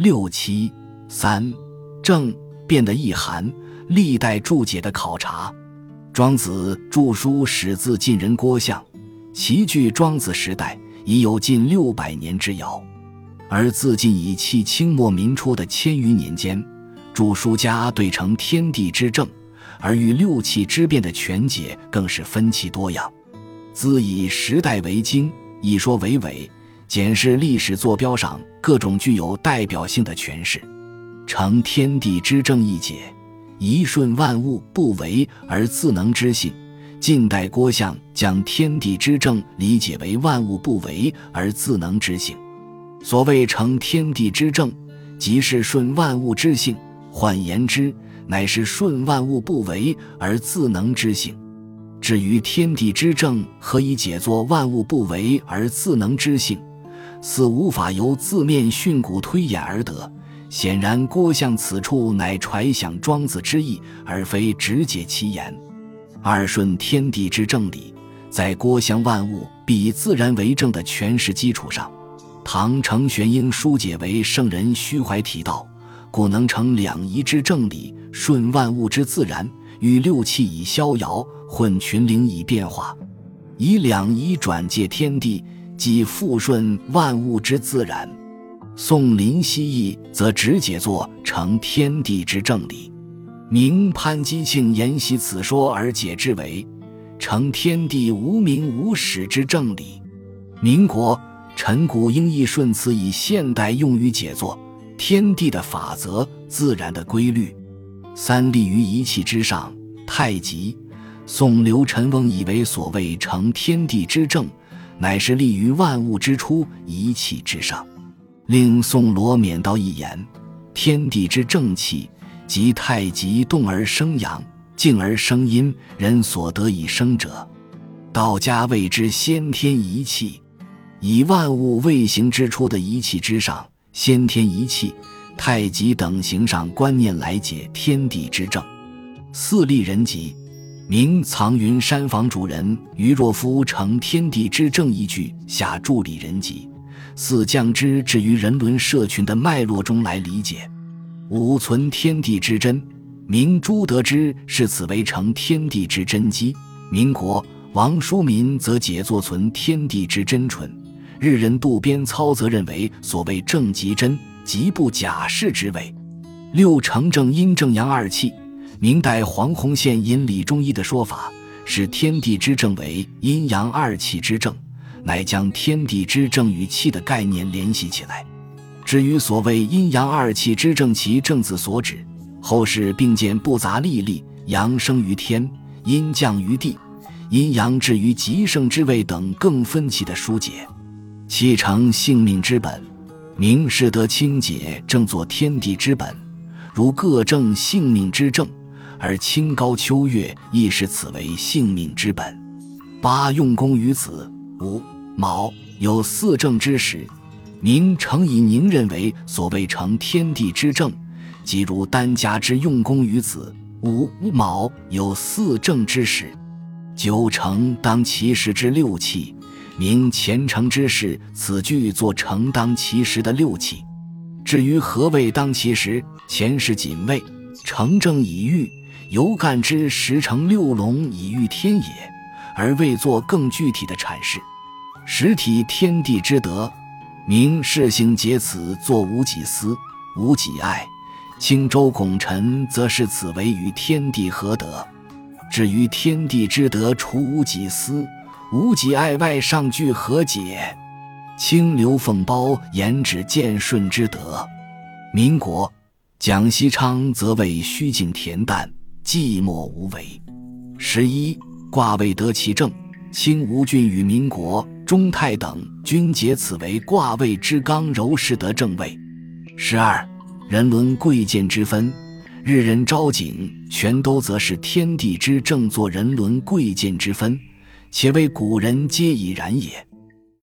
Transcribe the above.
六七三正变的意涵，历代注解的考察。庄子著书始自晋人郭象，其距庄子时代已有近六百年之遥。而自晋以弃清末民初的千余年间，著书家对成天地之正，而与六气之变的全解更是分歧多样。自以时代为经，以说为纬，检视历史坐标上各种具有代表性的诠释，成天地之正一解。一顺万物不为而自能之性。近代郭象将天地之正理解为万物不为而自能之性。所谓成天地之正，即是顺万物之性。换言之，乃是顺万物不为而自能之性。至于天地之正何以解作万物不为而自能之性，似无法由字面训诂推演而得。显然，郭象此处乃揣想庄子之意，而非直解其言。二顺天地之正理，在郭象万物必以自然为正的诠释基础上，唐承玄英疏解为圣人虚怀体道，故能成两仪之正理，顺万物之自然，与六气以逍遥，混群灵以变化，以两仪转借天地，即复顺万物之自然。宋林希义则直解作成天地之正理，明潘基庆研习此说而解之为成天地无名无始之正理。民国陈谷英译顺词以现代用语解作天地的法则、自然的规律。三立于一气之上，太极。宋刘陈翁以为所谓成天地之正，乃是立于万物之初一气之上。令宋罗勉道一言：“天地之正气，即太极动而生阳，静而生阴，人所得以生者。道家谓之先天一气，以万物未形之初的一气之上，先天一气，太极等形上观念来解天地之正。四立人集，明藏云山房主人于若夫成天地之正一句下注理人集。”四将之置于人伦社群的脉络中来理解，五存天地之真，明朱德之视此为成天地之真机。民国王叔民则解作存天地之真纯。日人渡边操则认为所谓正即真，即不假释之谓。六成正阴正阳二气。明代黄洪宪引李中医的说法，是天地之正为阴阳二气之正。乃将天地之正与气的概念联系起来。至于所谓阴阳二气之正，其正字所指，后世并见不杂历历，阳生于天，阴降于地，阴阳至于极盛之位等更分歧的疏解。气成性命之本，明是得清解正作天地之本，如各正性命之正，而清高秋月亦是此为性命之本。八用功于子。五卯有四正之时，明诚以宁认为所谓成天地之正，即如丹家之用功于子。五卯有四正之时，九成当其时之六气，明前成之事，此句作成当其时的六气。至于何谓当其时，前世仅谓成正以御，犹干之十成六龙以御天也，而未作更具体的阐释。实体天地之德，明世行解此作无己思，无己爱。青州拱辰则视此为与天地合德。至于天地之德，除无己思、无己爱外，上具何解？清流凤褒言指见顺之德。民国蒋锡昌则谓虚静恬淡，寂寞无为。十一卦位得其正，清吴郡与民国。中泰等均解此为卦位之刚柔适得正位。十二人伦贵贱之分，日人昭景全都则是天地之正作人伦贵贱之分，且为古人皆已然也。